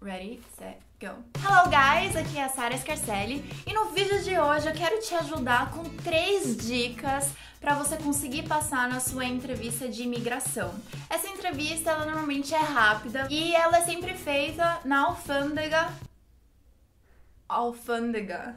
Ready, set, go. Hello guys, aqui é a Sara Scarcelli e no vídeo de hoje eu quero te ajudar com três dicas para você conseguir passar na sua entrevista de imigração. Essa entrevista ela normalmente é rápida e ela é sempre feita na alfândega. Alfândega.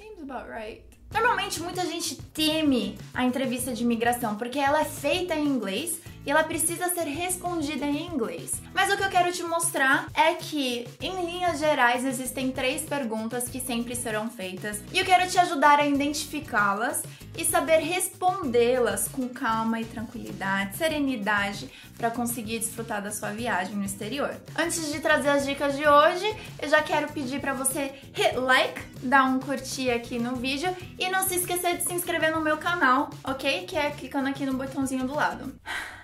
Seems about right. Normalmente muita gente teme a entrevista de imigração porque ela é feita em inglês e ela precisa ser respondida em inglês. Mas o que eu quero te mostrar é que, em linhas gerais, existem três perguntas que sempre serão feitas e eu quero te ajudar a identificá-las e saber respondê-las com calma e tranquilidade, serenidade, para conseguir desfrutar da sua viagem no exterior. Antes de trazer as dicas de hoje, eu já quero pedir para você hit like, dar um curtir aqui no vídeo e não se esquecer de se inscrever no meu canal, ok? Que é clicando aqui no botãozinho do lado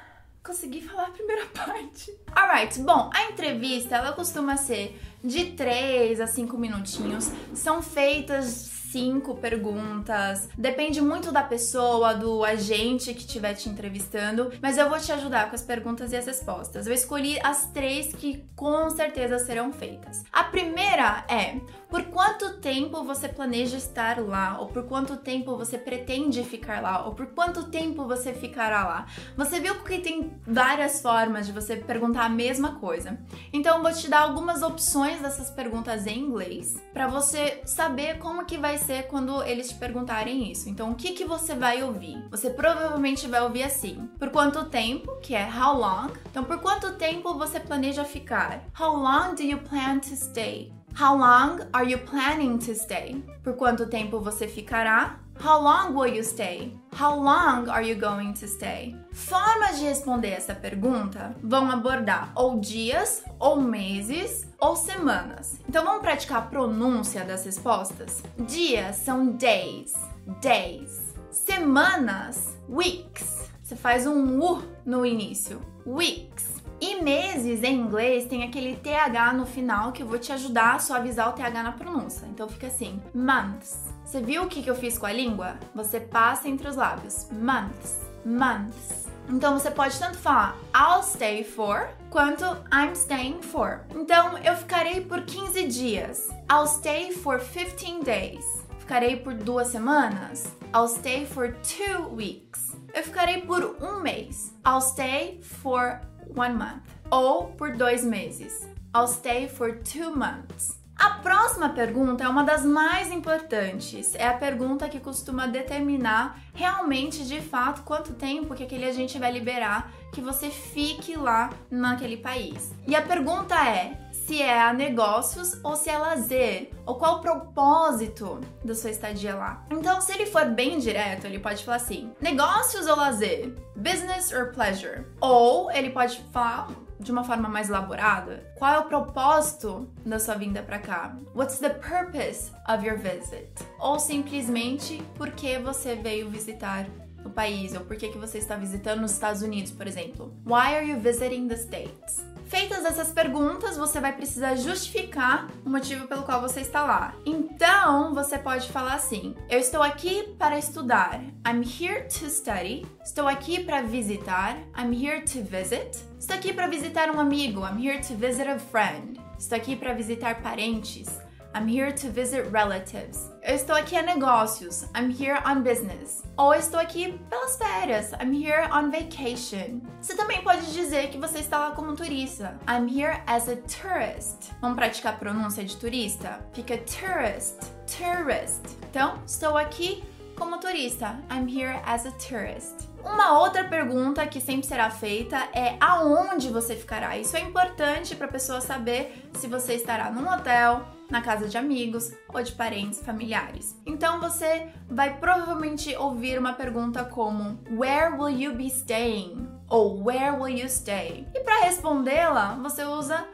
consegui falar a primeira parte. Alright, bom, a entrevista ela costuma ser de 3 a 5 minutinhos. São feitas cinco perguntas. Depende muito da pessoa, do agente que estiver te entrevistando, mas eu vou te ajudar com as perguntas e as respostas. Eu escolhi as três que com certeza serão feitas. A primeira é: por quanto tempo você planeja estar lá? Ou por quanto tempo você pretende ficar lá? Ou por quanto tempo você ficará lá? Você viu que tem várias formas de você perguntar a mesma coisa. Então eu vou te dar algumas opções dessas perguntas em inglês para você saber como que vai ser quando eles te perguntarem isso. Então, o que que você vai ouvir? Você provavelmente vai ouvir assim: por quanto tempo, que é how long. Então, por quanto tempo você planeja ficar? How long do you plan to stay? How long are you planning to stay? Por quanto tempo você ficará? How long will you stay? How long are you going to stay? Formas de responder essa pergunta vão abordar ou dias, ou meses, ou semanas. Então vamos praticar a pronúncia das respostas? Dias são days, days. Semanas, weeks. Você faz um U no início, weeks. E meses em inglês tem aquele TH no final que eu vou te ajudar a suavizar o TH na pronúncia. Então fica assim: months. Você viu o que, que eu fiz com a língua? Você passa entre os lábios. Months, months. Então você pode tanto falar I'll stay for quanto I'm staying for. Então eu ficarei por 15 dias. I'll stay for 15 days. Ficarei por duas semanas. I'll stay for two weeks. Eu ficarei por um mês. I'll stay for one month. Ou por dois meses. I'll stay for two months. A próxima pergunta é uma das mais importantes. É a pergunta que costuma determinar realmente, de fato, quanto tempo que aquele agente vai liberar que você fique lá naquele país. E a pergunta é: se é a negócios ou se é lazer, ou qual o propósito da sua estadia lá. Então, se ele for bem direto, ele pode falar assim: negócios ou lazer? Business or pleasure? Ou ele pode falar de uma forma mais elaborada, qual é o propósito da sua vinda para cá? What's the purpose of your visit? Ou simplesmente por que você veio visitar o país ou por que, que você está visitando os Estados Unidos, por exemplo. Why are you visiting the States? Feitas essas perguntas, você vai precisar justificar o motivo pelo qual você está lá. Então, você pode falar assim: Eu estou aqui para estudar. I'm here to study. Estou aqui para visitar. I'm here to visit. Estou aqui para visitar um amigo. I'm here to visit a friend. Estou aqui para visitar parentes. I'm here to visit relatives. Eu estou aqui a negócios. I'm here on business. Ou estou aqui pelas férias. I'm here on vacation. Você também pode dizer que você está lá como turista. I'm here as a tourist. Vamos praticar a pronúncia de turista? Fica tourist, tourist. Então, estou aqui como turista. I'm here as a tourist. Uma outra pergunta que sempre será feita é aonde você ficará. Isso é importante para a pessoa saber se você estará num hotel, na casa de amigos ou de parentes familiares. Então você vai provavelmente ouvir uma pergunta como Where will you be staying? ou Where will you stay? E para respondê-la, você usa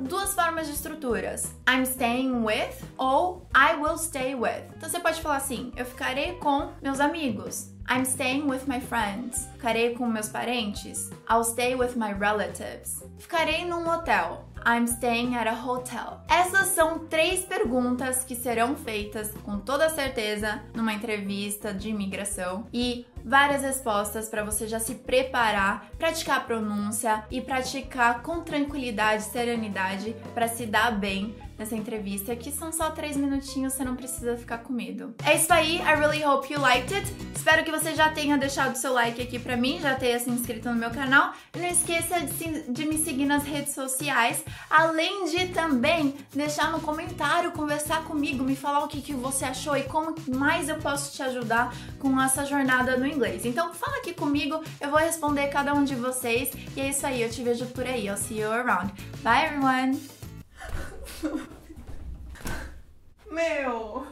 duas formas de estruturas: I'm staying with ou I will stay with. Então você pode falar assim: eu ficarei com meus amigos. I'm staying with my friends. Ficarei com meus parentes. I'll stay with my relatives. Ficarei num hotel. I'm staying at a hotel. Essas são três perguntas que serão feitas com toda certeza numa entrevista de imigração e várias respostas para você já se preparar, praticar a pronúncia e praticar com tranquilidade, serenidade para se dar bem nessa entrevista, que são só três minutinhos, você não precisa ficar com medo. É isso aí, I really hope you liked it. Espero que você já tenha deixado seu like aqui pra mim, já tenha se inscrito no meu canal. E não esqueça de, de me seguir nas redes sociais, além de também deixar no comentário, conversar comigo, me falar o que, que você achou e como mais eu posso te ajudar com essa jornada no inglês. Então fala aqui comigo, eu vou responder cada um de vocês. E é isso aí, eu te vejo por aí. I'll see you around. Bye everyone! Meu!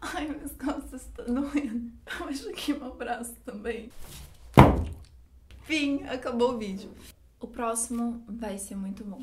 Ai, minhas costas estão doendo. Eu acho que meu braço também. Fim, acabou o vídeo. O próximo vai ser muito bom.